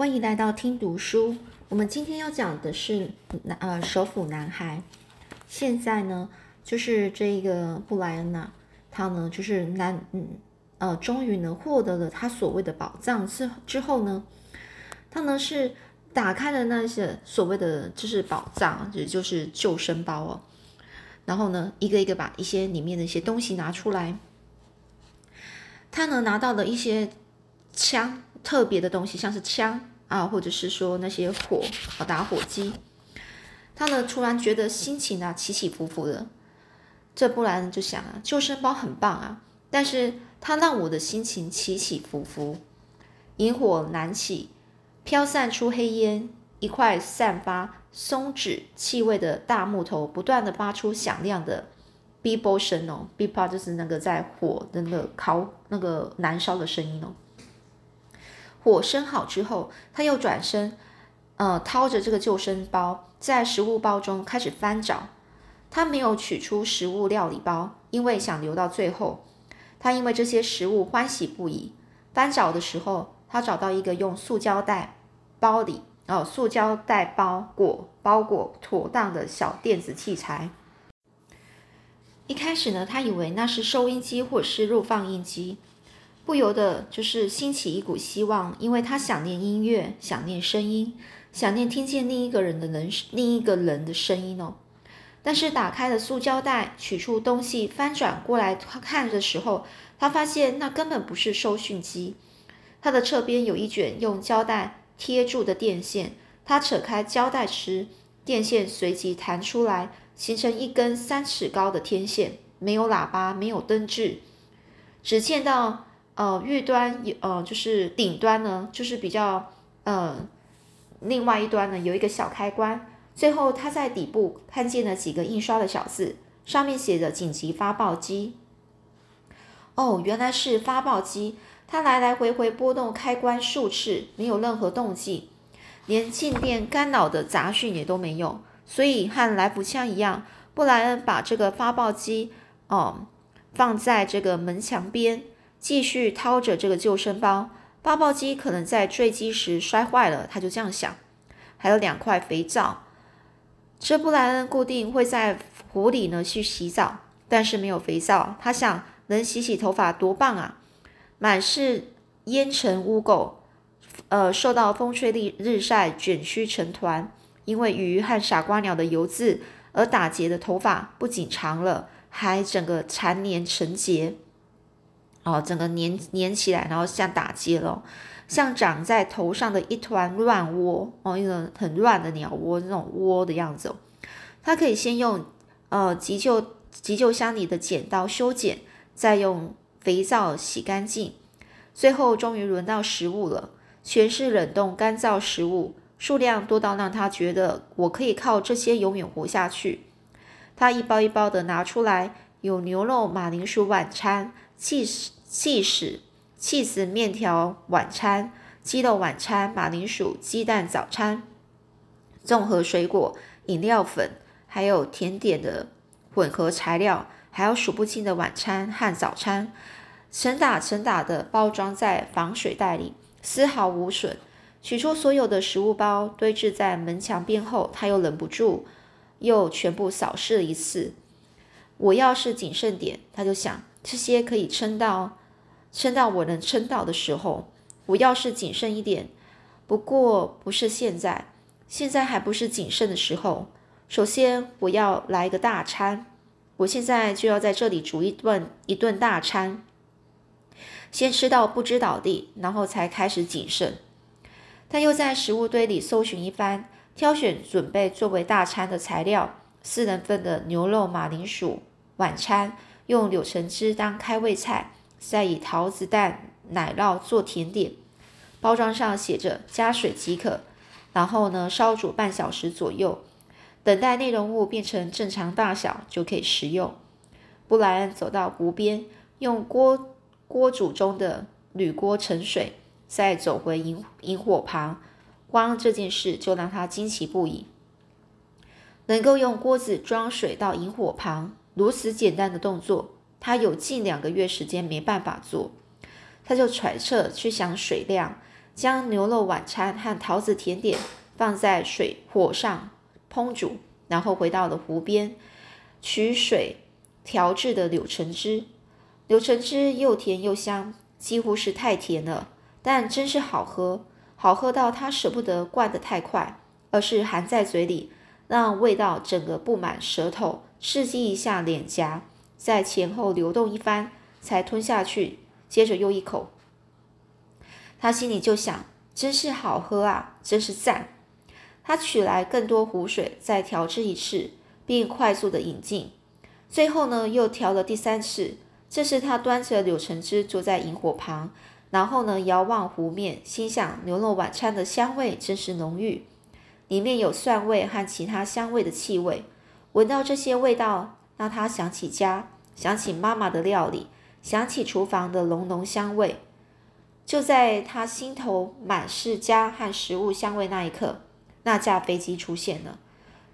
欢迎来到听读书。我们今天要讲的是男呃首府男孩。现在呢，就是这个布莱恩呐，他呢就是男嗯呃，终于呢获得了他所谓的宝藏之之后呢，他呢是打开了那些所谓的就是宝藏，也就是救生包哦。然后呢，一个一个把一些里面的一些东西拿出来。他呢拿到了一些枪，特别的东西，像是枪啊，或者是说那些火啊打火机。他呢突然觉得心情啊起起伏伏的。这不然就想啊，救生包很棒啊，但是它让我的心情起起伏伏。萤火燃起，飘散出黑烟，一块散发松脂气味的大木头不断的发出响亮的。b b o 声哦 b b o 就是那个在火的那个烤那个燃烧的声音哦。火生好之后，他又转身，呃，掏着这个救生包，在食物包中开始翻找。他没有取出食物料理包，因为想留到最后。他因为这些食物欢喜不已。翻找的时候，他找到一个用塑胶袋包里哦，塑胶袋包裹包裹妥当的小电子器材。一开始呢，他以为那是收音机或者是录放音机，不由得就是兴起一股希望，因为他想念音乐，想念声音，想念听见另一个人的人另一个人的声音哦。但是打开了塑胶袋，取出东西，翻转过来看的时候，他发现那根本不是收讯机，它的侧边有一卷用胶带贴住的电线，他扯开胶带时，电线随即弹出来。形成一根三尺高的天线，没有喇叭，没有灯质，只见到呃玉端呃就是顶端呢，就是比较呃另外一端呢有一个小开关，最后他在底部看见了几个印刷的小字，上面写着紧急发报机。哦，原来是发报机，它来来回回拨动开关数次，没有任何动静，连静电干扰的杂讯也都没有。所以和来福枪一样，布莱恩把这个发报机哦放在这个门墙边，继续掏着这个救生包。发报机可能在坠机时摔坏了，他就这样想。还有两块肥皂，这布莱恩固定会在湖里呢去洗澡，但是没有肥皂，他想能洗洗头发多棒啊！满是烟尘污垢，呃，受到风吹日日晒卷曲成团。因为鱼和傻瓜鸟的油渍而打结的头发不仅长了，还整个缠连成结，哦，整个粘粘起来，然后像打结了，像长在头上的一团乱窝，哦，一个很乱的鸟窝那种窝的样子哦。他可以先用呃急救急救箱里的剪刀修剪，再用肥皂洗干净，最后终于轮到食物了，全是冷冻干燥食物。数量多到让他觉得我可以靠这些永远活下去。他一包一包的拿出来，有牛肉马铃薯晚餐、气死气死气死面条晚餐、鸡肉晚餐、马铃薯鸡蛋早餐、综合水果饮料粉，还有甜点的混合材料，还有数不清的晚餐和早餐，成打成打的包装在防水袋里，丝毫无损。取出所有的食物包，堆置在门墙边后，他又忍不住，又全部扫视了一次。我要是谨慎点，他就想这些可以撑到，撑到我能撑到的时候。我要是谨慎一点，不过不是现在，现在还不是谨慎的时候。首先，我要来一个大餐，我现在就要在这里煮一顿一顿大餐，先吃到不知倒地，然后才开始谨慎。他又在食物堆里搜寻一番，挑选准备作为大餐的材料：四人份的牛肉马铃薯晚餐，用柳橙汁当开胃菜，再以桃子蛋奶酪做甜点。包装上写着加水即可。然后呢，烧煮半小时左右，等待内容物变成正常大小就可以食用。布莱恩走到湖边，用锅锅煮中的铝锅盛水。再走回萤萤火旁，光这件事就让他惊奇不已。能够用锅子装水到萤火旁，如此简单的动作，他有近两个月时间没办法做。他就揣测去想水量，将牛肉晚餐和桃子甜点放在水火上烹煮，然后回到了湖边，取水调制的柳橙汁。柳橙汁又甜又香，几乎是太甜了，但真是好喝，好喝到他舍不得灌得太快，而是含在嘴里，让味道整个布满舌头，刺激一下脸颊，在前后流动一番，才吞下去。接着又一口，他心里就想：真是好喝啊，真是赞。他取来更多湖水，再调制一次，并快速的饮尽。最后呢，又调了第三次。这时他端着柳橙汁坐在萤火旁，然后呢，遥望湖面，心想：牛肉晚餐的香味真是浓郁，里面有蒜味和其他香味的气味。闻到这些味道，让他想起家，想起妈妈的料理。想起厨房的浓浓香味，就在他心头满是家和食物香味那一刻，那架飞机出现了。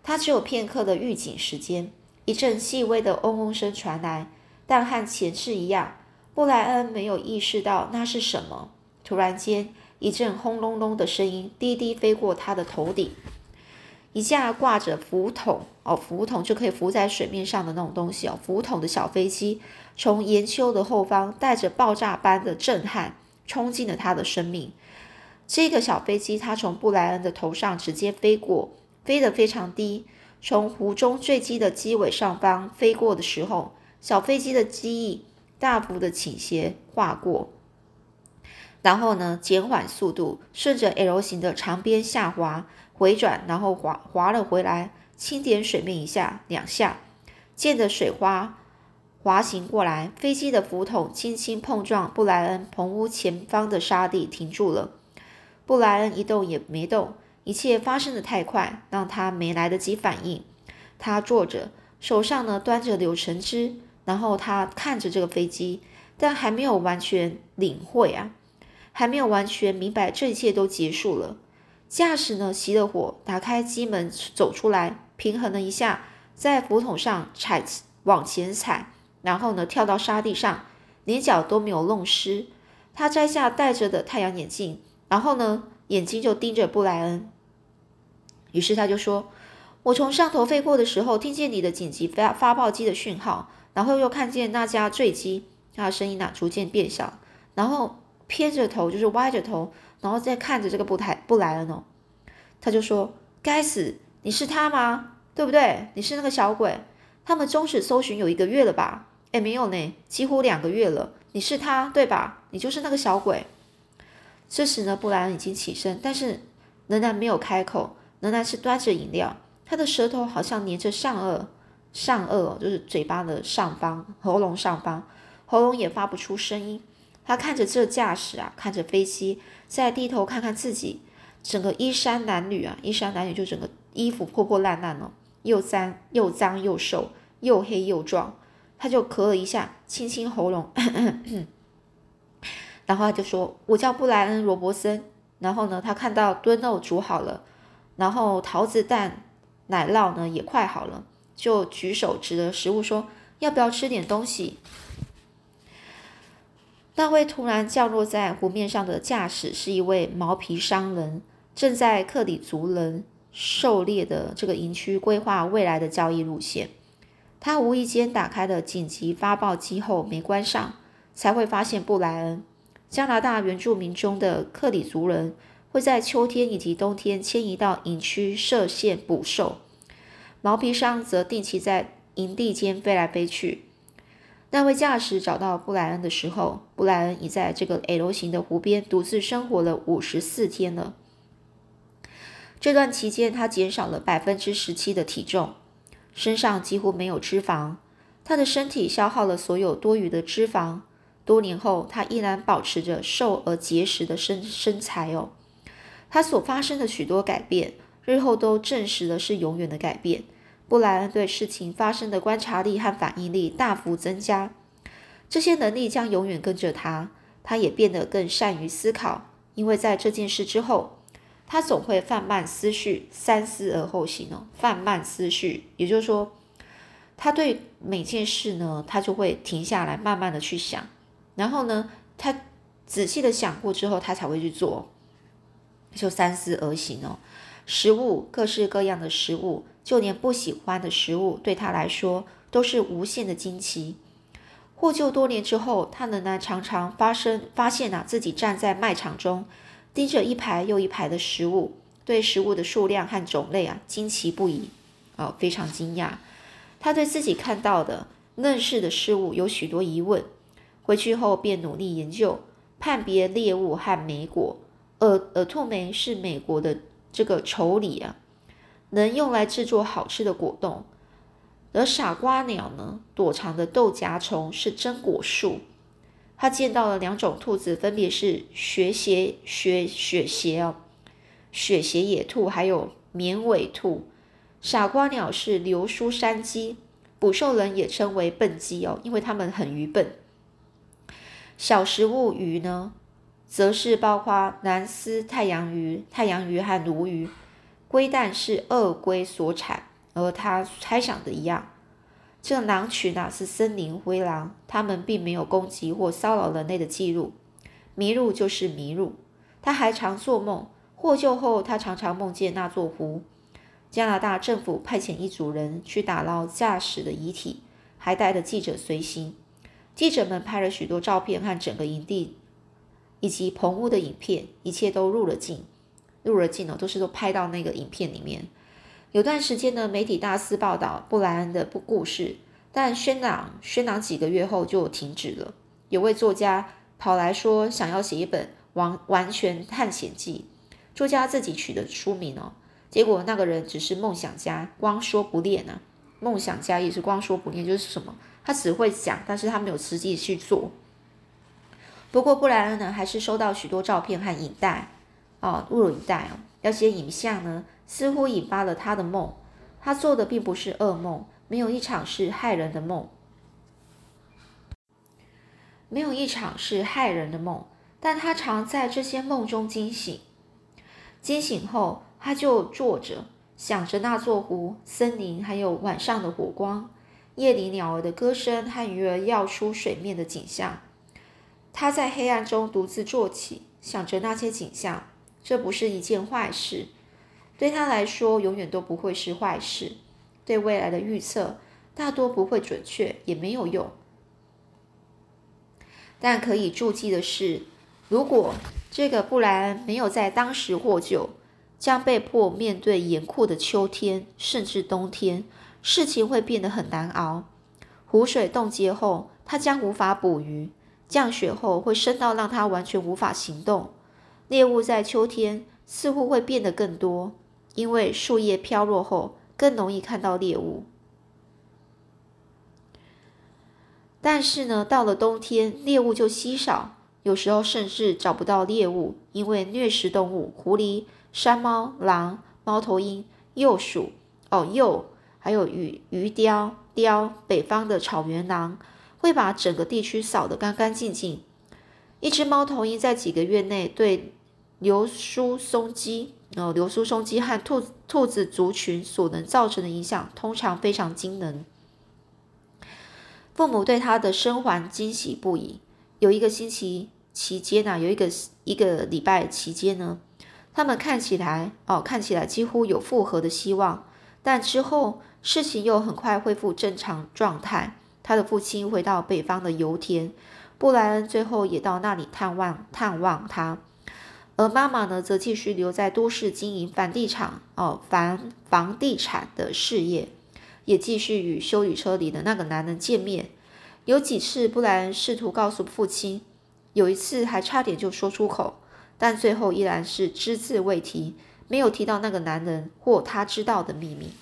他只有片刻的预警时间，一阵细微的嗡嗡声传来，但和前世一样，布莱恩没有意识到那是什么。突然间，一阵轰隆隆的声音滴滴飞过他的头顶。一架挂着浮筒哦，浮筒就可以浮在水面上的那种东西哦，浮筒的小飞机从岩丘的后方带着爆炸般的震撼冲进了他的生命。这个小飞机它从布莱恩的头上直接飞过，飞得非常低，从湖中坠机的机尾上方飞过的时候，小飞机的机翼大幅的倾斜划过，然后呢减缓速度，顺着 L 型的长边下滑。回转，然后滑滑了回来，轻点水面一下两下，溅着水花滑行过来。飞机的浮筒轻轻碰撞布莱恩棚屋前方的沙地，停住了。布莱恩一动也没动，一切发生的太快，让他没来得及反应。他坐着，手上呢端着柳橙汁，然后他看着这个飞机，但还没有完全领会啊，还没有完全明白这一切都结束了。驾驶呢，熄了火，打开机门，走出来，平衡了一下，在浮筒上踩往前踩，然后呢，跳到沙地上，连脚都没有弄湿。他摘下戴着的太阳眼镜，然后呢，眼睛就盯着布莱恩。于是他就说：“我从上头飞过的时候，听见你的紧急发发报机的讯号，然后又看见那架坠机，他的声音呢逐渐变小，然后偏着头，就是歪着头。”然后再看着这个布台布莱恩哦，他就说：“该死，你是他吗？对不对？你是那个小鬼？他们终止搜寻有一个月了吧？哎，没有呢，几乎两个月了。你是他对吧？你就是那个小鬼。”这时呢，布莱恩已经起身，但是仍然没有开口，仍然是端着饮料，他的舌头好像粘着上颚，上颚就是嘴巴的上方，喉咙上方，喉咙也发不出声音。他看着这架势啊，看着飞机。再低头看看自己，整个衣衫褴褛啊，衣衫褴褛就整个衣服破破烂烂哦，又脏又脏又瘦，又黑又壮。他就咳了一下，清清喉咙，然后他就说：“我叫布莱恩·罗伯森。”然后呢，他看到炖肉煮好了，然后桃子蛋奶酪呢也快好了，就举手指着食物说：“要不要吃点东西？”那位突然降落在湖面上的驾驶是一位毛皮商人，正在克里族人狩猎的这个营区规划未来的交易路线。他无意间打开了紧急发报机后没关上，才会发现布莱恩。加拿大原住民中的克里族人会在秋天以及冬天迁移到营区设线捕兽，毛皮商则定期在营地间飞来飞去。那位驾驶找到布莱恩的时候，布莱恩已在这个 L 型的湖边独自生活了五十四天了。这段期间，他减少了百分之十七的体重，身上几乎没有脂肪。他的身体消耗了所有多余的脂肪。多年后，他依然保持着瘦而结实的身身材哦。他所发生的许多改变，日后都证实了是永远的改变。布莱恩对事情发生的观察力和反应力大幅增加，这些能力将永远跟着他。他也变得更善于思考，因为在这件事之后，他总会放慢思绪，三思而后行哦。放慢思绪，也就是说，他对每件事呢，他就会停下来，慢慢的去想，然后呢，他仔细的想过之后，他才会去做。就三思而行哦。食物，各式各样的食物，就连不喜欢的食物，对他来说都是无限的惊奇。获救多年之后，他仍然常常发生发现啊，自己站在卖场中，盯着一排又一排的食物，对食物的数量和种类啊，惊奇不已，哦，非常惊讶。他对自己看到的、认识的事物有许多疑问。回去后便努力研究、判别猎物和莓果。耳耳兔莓是美国的这个丑李啊，能用来制作好吃的果冻。而傻瓜鸟呢，躲藏的豆荚虫是真果树。他见到了两种兔子，分别是雪鞋雪雪鞋哦，雪鞋野兔，还有绵尾兔。傻瓜鸟是流苏山鸡，捕兽人也称为笨鸡哦，因为它们很愚笨。小食物鱼呢，则是包括南丝太阳鱼、太阳鱼和鲈鱼。龟蛋是鳄龟所产，而他猜想的一样，这狼群啊是森林灰狼，它们并没有攻击或骚扰人类的记录。麋鹿就是麋鹿，他还常做梦。获救后，他常常梦见那座湖。加拿大政府派遣一组人去打捞驾驶的遗体，还带着记者随行。记者们拍了许多照片和整个营地以及棚屋的影片，一切都入了镜，入了镜哦，都是都拍到那个影片里面。有段时间呢，媒体大肆报道布莱恩的不故事，但宣朗宣朗几个月后就停止了。有位作家跑来说想要写一本完完全探险记，作家自己取的书名哦。结果那个人只是梦想家，光说不练啊。梦想家也是光说不练，就是什么？他只会讲，但是他没有实际去做。不过布莱恩呢，还是收到许多照片和影带，哦，录影带哦，那些影像呢，似乎引发了他的梦。他做的并不是噩梦，没有一场是害人的梦，没有一场是害人的梦。但他常在这些梦中惊醒，惊醒后他就坐着，想着那座湖、森林，还有晚上的火光。夜里鸟儿的歌声和鱼儿跃出水面的景象，他在黑暗中独自坐起，想着那些景象。这不是一件坏事，对他来说永远都不会是坏事。对未来的预测大多不会准确，也没有用。但可以注记的是，如果这个布莱恩没有在当时获救，将被迫面对严酷的秋天，甚至冬天。事情会变得很难熬。湖水冻结后，他将无法捕鱼；降雪后，会深到让他完全无法行动。猎物在秋天似乎会变得更多，因为树叶飘落后更容易看到猎物。但是呢，到了冬天，猎物就稀少，有时候甚至找不到猎物，因为掠食动物——狐狸、山猫、狼、猫头鹰、鼬鼠（哦，鼬）。还有鱼鱼雕雕，北方的草原狼会把整个地区扫得干干净净。一只猫头鹰在几个月内对流苏松鸡、呃流苏松鸡和兔兔子族群所能造成的影响，通常非常惊人。父母对他的生还惊喜不已。有一个星期期间呢，有一个一个礼拜期间呢，他们看起来哦，看起来几乎有复合的希望，但之后。事情又很快恢复正常状态。他的父亲回到北方的油田，布莱恩最后也到那里探望探望他。而妈妈呢，则继续留在都市经营房地产哦房房地产的事业，也继续与修理车里的那个男人见面。有几次，布莱恩试图告诉父亲，有一次还差点就说出口，但最后依然是只字未提，没有提到那个男人或他知道的秘密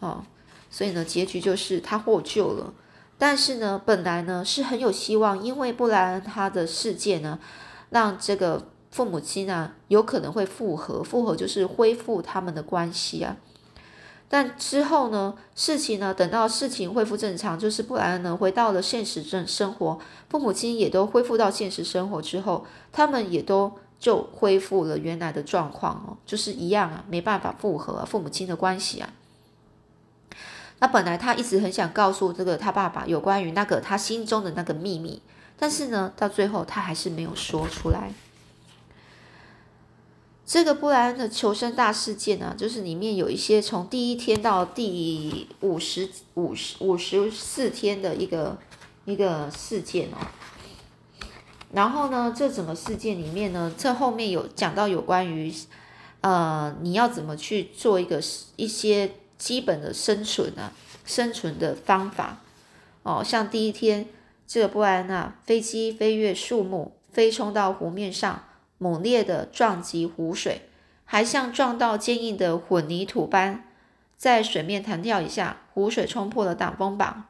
哦。所以呢，结局就是他获救了。但是呢，本来呢是很有希望，因为布莱恩他的事件呢，让这个父母亲呢有可能会复合，复合就是恢复他们的关系啊。但之后呢，事情呢，等到事情恢复正常，就是布莱恩呢回到了现实生生活，父母亲也都恢复到现实生活之后，他们也都就恢复了原来的状况哦，就是一样啊，没办法复合父母亲的关系啊。那本来他一直很想告诉这个他爸爸有关于那个他心中的那个秘密，但是呢，到最后他还是没有说出来。这个布莱恩的求生大事件呢，就是里面有一些从第一天到第五十五十五十四天的一个一个事件哦。然后呢，这整个事件里面呢，这后面有讲到有关于呃你要怎么去做一个一些基本的生存啊生存的方法哦，像第一天这个布莱恩啊，飞机飞越树木，飞冲到湖面上。猛烈的撞击湖水，还像撞到坚硬的混凝土般，在水面弹跳一下，湖水冲破了挡风板，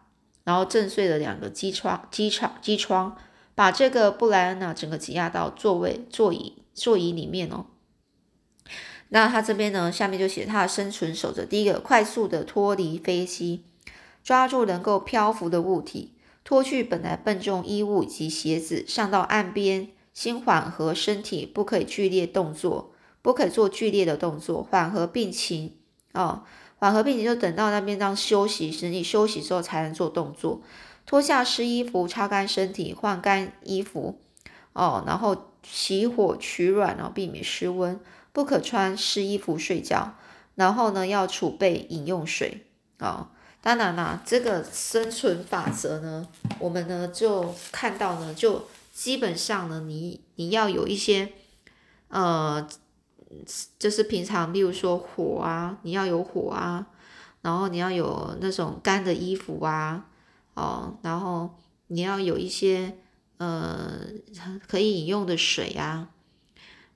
然后震碎了两个机窗，机窗机窗，把这个布莱恩呢整个挤压到座位座椅座椅里面哦。那他这边呢，下面就写他的生存守则：第一个，快速的脱离飞机，抓住能够漂浮的物体，脱去本来笨重衣物以及鞋子，上到岸边。先缓和身体，不可以剧烈动作，不可以做剧烈的动作，缓和病情哦。缓和病情就等到那边当休息，身体休息之后才能做动作。脱下湿衣服，擦干身体，换干衣服哦。然后起火取暖哦，避免失温。不可穿湿衣服睡觉。然后呢，要储备饮用水哦。当然啦，这个生存法则呢，我们呢就看到呢就。基本上呢，你你要有一些，呃，就是平常，例如说火啊，你要有火啊，然后你要有那种干的衣服啊，哦，然后你要有一些呃可以饮用的水啊，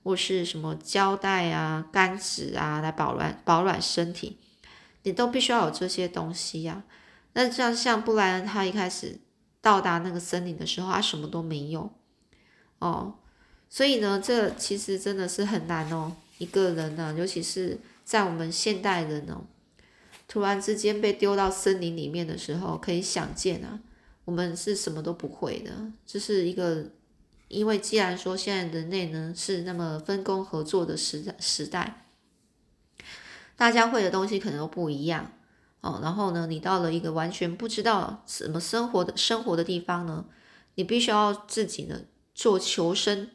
或是什么胶带啊、干纸啊来保暖保暖身体，你都必须要有这些东西呀。那像像布莱恩他一开始。到达那个森林的时候，他什么都没有哦，所以呢，这其实真的是很难哦。一个人呢，尤其是在我们现代人哦，突然之间被丢到森林里面的时候，可以想见啊，我们是什么都不会的。这是一个，因为既然说现在人类呢是那么分工合作的时代时代，大家会的东西可能都不一样。哦，然后呢，你到了一个完全不知道怎么生活的生活的地方呢，你必须要自己呢做求生、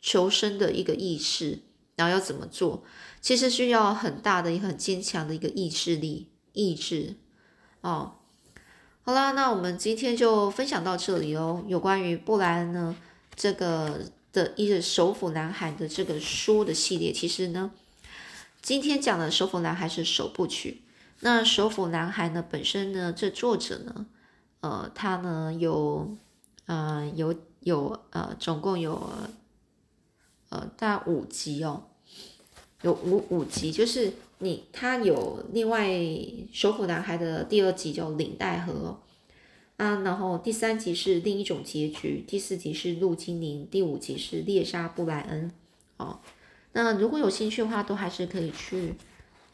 求生的一个意识，然后要怎么做？其实需要很大的、很坚强的一个意志力、意志。哦，好啦，那我们今天就分享到这里哦。有关于布莱恩呢这个的一个首府男孩的这个书的系列，其实呢，今天讲的首府男孩是首部曲。那首府男孩呢？本身呢，这作者呢，呃，他呢有，呃，有有呃，总共有，呃，大五集哦，有五五集，就是你他有另外首府男孩的第二集叫领带盒啊，然后第三集是另一种结局，第四集是陆精灵，第五集是猎杀布莱恩哦。那如果有兴趣的话，都还是可以去。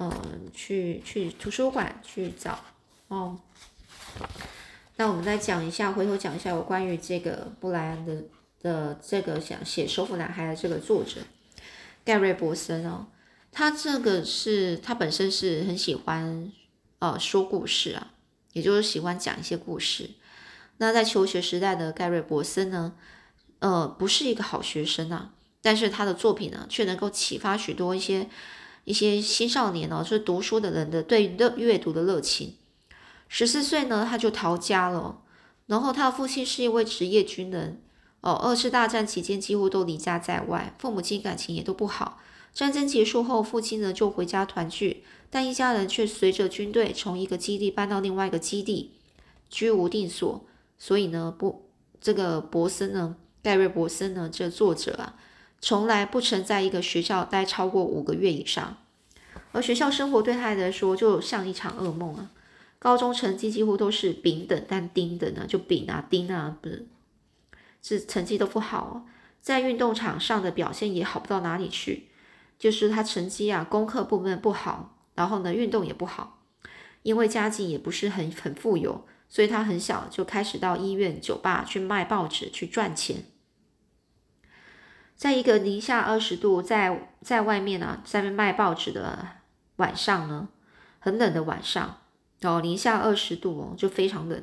嗯，去去图书馆去找哦。那我们再讲一下，回头讲一下有关于这个布莱恩的的这个想写《首府男孩》的这个作者盖瑞伯森哦。他这个是他本身是很喜欢呃说故事啊，也就是喜欢讲一些故事。那在求学时代的盖瑞伯森呢，呃，不是一个好学生啊，但是他的作品呢，却能够启发许多一些。一些青少年哦，是读书的人的对热阅读的热情。十四岁呢，他就逃家了。然后他的父亲是一位职业军人哦。二次大战期间几乎都离家在外，父母亲感情也都不好。战争结束后，父亲呢就回家团聚，但一家人却随着军队从一个基地搬到另外一个基地，居无定所。所以呢，不，这个博森呢，盖瑞博森呢，这作者啊。从来不曾在一个学校待超过五个月以上，而学校生活对他来说就像一场噩梦啊！高中成绩几乎都是丙等，但丁等呢，就丙啊、丁啊，不是，是成绩都不好，在运动场上的表现也好不到哪里去。就是他成绩啊，功课部分不好，然后呢，运动也不好。因为家境也不是很很富有，所以他很小就开始到医院、酒吧去卖报纸去赚钱。在一个零下二十度，在在外面呢，在面卖报纸的晚上呢，很冷的晚上哦，零下二十度哦，就非常冷。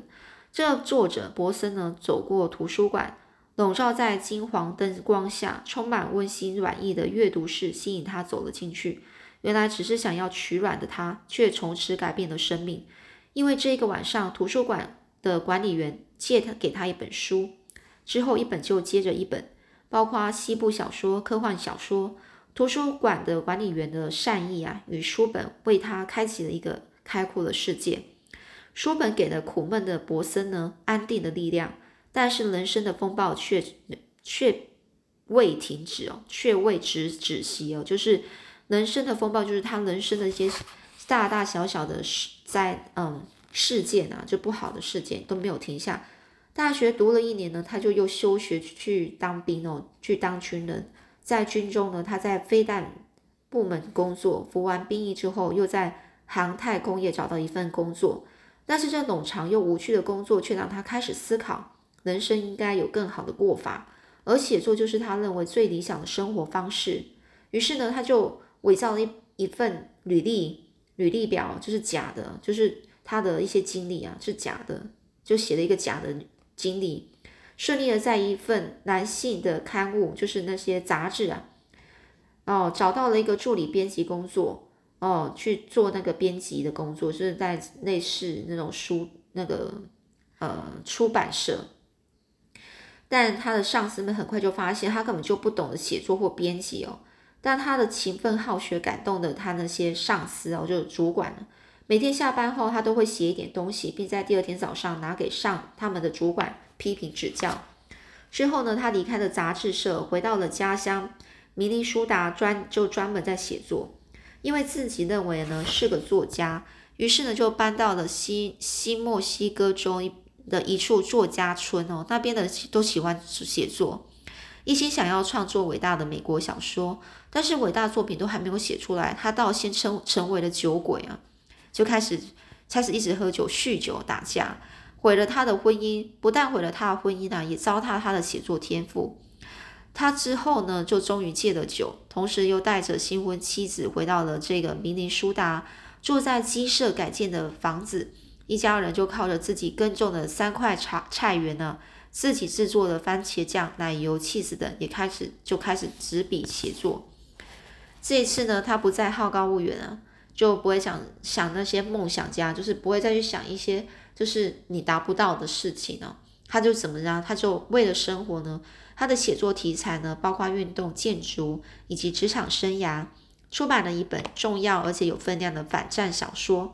这作者博森呢，走过图书馆，笼罩在金黄灯光下，充满温馨软意的阅读室吸引他走了进去。原来只是想要取卵的他，却从此改变了生命。因为这个晚上，图书馆的管理员借他给他一本书，之后一本就接着一本，包括西部小说、科幻小说。图书馆的管理员的善意啊，与书本为他开启了一个开阔的世界。书本给了苦闷的博森呢安定的力量，但是人生的风暴却却未停止哦，却未止止息哦。就是人生的风暴，就是他人生的一些大大小小的事在嗯事件啊，就不好的事件都没有停下。大学读了一年呢，他就又休学去当兵哦，去当军人。在军中呢，他在飞弹部门工作，服完兵役之后，又在航太工业找到一份工作。但是这冗长又无趣的工作，却让他开始思考，人生应该有更好的过法，而写作就是他认为最理想的生活方式。于是呢，他就伪造了一一份履历，履历表就是假的，就是他的一些经历啊是假的，就写了一个假的经历。顺利的在一份男性的刊物，就是那些杂志啊，哦，找到了一个助理编辑工作，哦，去做那个编辑的工作，就是在类似那种书那个呃出版社。但他的上司们很快就发现他根本就不懂得写作或编辑哦，但他的勤奋好学感动的他那些上司哦，就主管呢。每天下班后，他都会写一点东西，并在第二天早上拿给上他们的主管批评指教。之后呢，他离开了杂志社，回到了家乡明尼苏达，专就专门在写作。因为自己认为呢是个作家，于是呢就搬到了西西墨西哥州的一处作家村哦，那边的都喜欢写作，一心想要创作伟大的美国小说，但是伟大作品都还没有写出来，他倒先成成为了酒鬼啊。就开始开始一直喝酒、酗酒、打架，毁了他的婚姻。不但毁了他的婚姻啊，也糟蹋他的写作天赋。他之后呢，就终于戒了酒，同时又带着新婚妻子回到了这个明尼苏达，住在鸡舍改建的房子。一家人就靠着自己耕种的三块茶菜园呢，自己制作的番茄酱、奶油、茄子等，也开始就开始执笔写作。这一次呢，他不再好高骛远啊。就不会想想那些梦想家，就是不会再去想一些就是你达不到的事情呢。他就怎么样？他就为了生活呢？他的写作题材呢，包括运动、建筑以及职场生涯，出版了一本重要而且有分量的反战小说。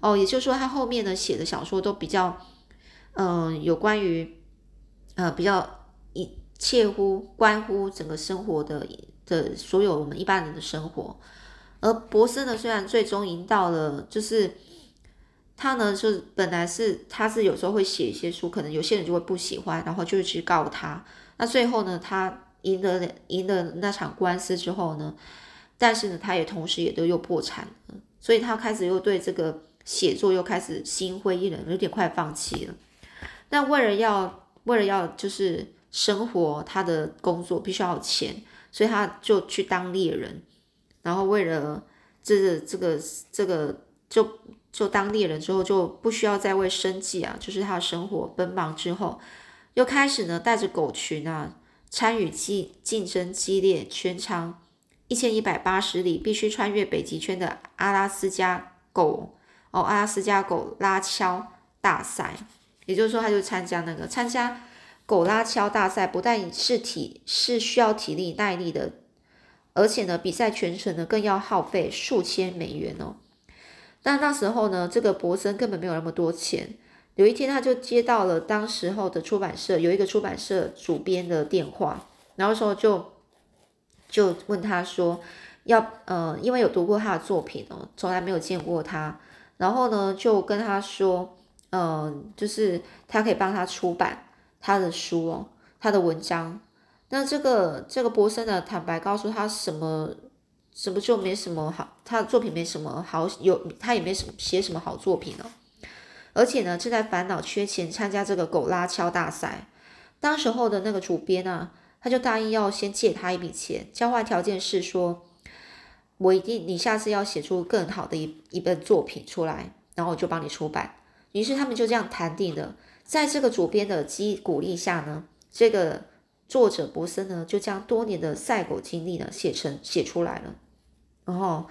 哦，也就是说，他后面呢写的小说都比较，嗯，有关于呃比较一切乎关乎整个生活的的所有我们一般人的生活。而博士呢，虽然最终赢到了，就是他呢，就是本来是他是有时候会写一些书，可能有些人就会不喜欢，然后就去告他。那最后呢，他赢了赢了那场官司之后呢，但是呢，他也同时也都又破产了，所以他开始又对这个写作又开始心灰意冷，有点快放弃了。那为了要为了要就是生活，他的工作必须要钱，所以他就去当猎人。然后为了这个这个这个，就就当猎人之后就不需要再为生计啊，就是他的生活奔忙之后，又开始呢带着狗群啊参与竞竞争激烈、全长一千一百八十里、必须穿越北极圈的阿拉斯加狗哦阿拉斯加狗拉橇大赛。也就是说，他就参加那个参加狗拉橇大赛，不但是体是需要体力耐力的。而且呢，比赛全程呢更要耗费数千美元哦。但那时候呢，这个博森根本没有那么多钱。有一天，他就接到了当时候的出版社有一个出版社主编的电话，然后说就就问他说要呃，因为有读过他的作品哦，从来没有见过他，然后呢就跟他说，嗯，就是他可以帮他出版他的书哦，他的文章。那这个这个博森呢，坦白告诉他什么什么就没什么好，他的作品没什么好有，他也没什么写什么好作品了。而且呢，正在烦恼缺钱参加这个狗拉敲大赛。当时候的那个主编呢，他就答应要先借他一笔钱，交换条件是说，我一定你下次要写出更好的一一本作品出来，然后我就帮你出版。于是他们就这样谈定的，在这个主编的激鼓励下呢，这个。作者博森呢，就将多年的赛狗经历呢写成写出来了。然后，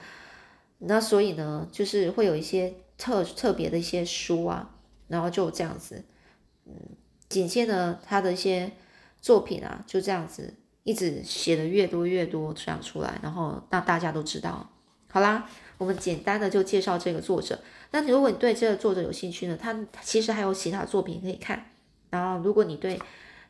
那所以呢，就是会有一些特特别的一些书啊，然后就这样子，嗯，紧接着他的一些作品啊，就这样子一直写的越多越多这样出来，然后让大家都知道。好啦，我们简单的就介绍这个作者。那如果你对这个作者有兴趣呢，他其实还有其他作品可以看。然后，如果你对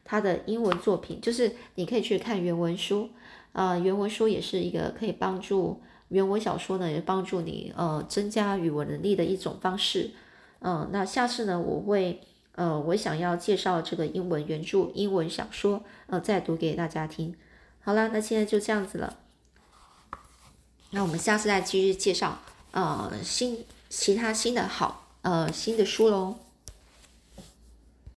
他的英文作品，就是你可以去看原文书，呃，原文书也是一个可以帮助原文小说呢，也帮助你呃增加语文能力的一种方式。嗯，那下次呢，我会呃，我想要介绍这个英文原著英文小说，呃，再读给大家听。好了，那现在就这样子了。那我们下次再继续介绍呃新其他新的好呃新的书喽。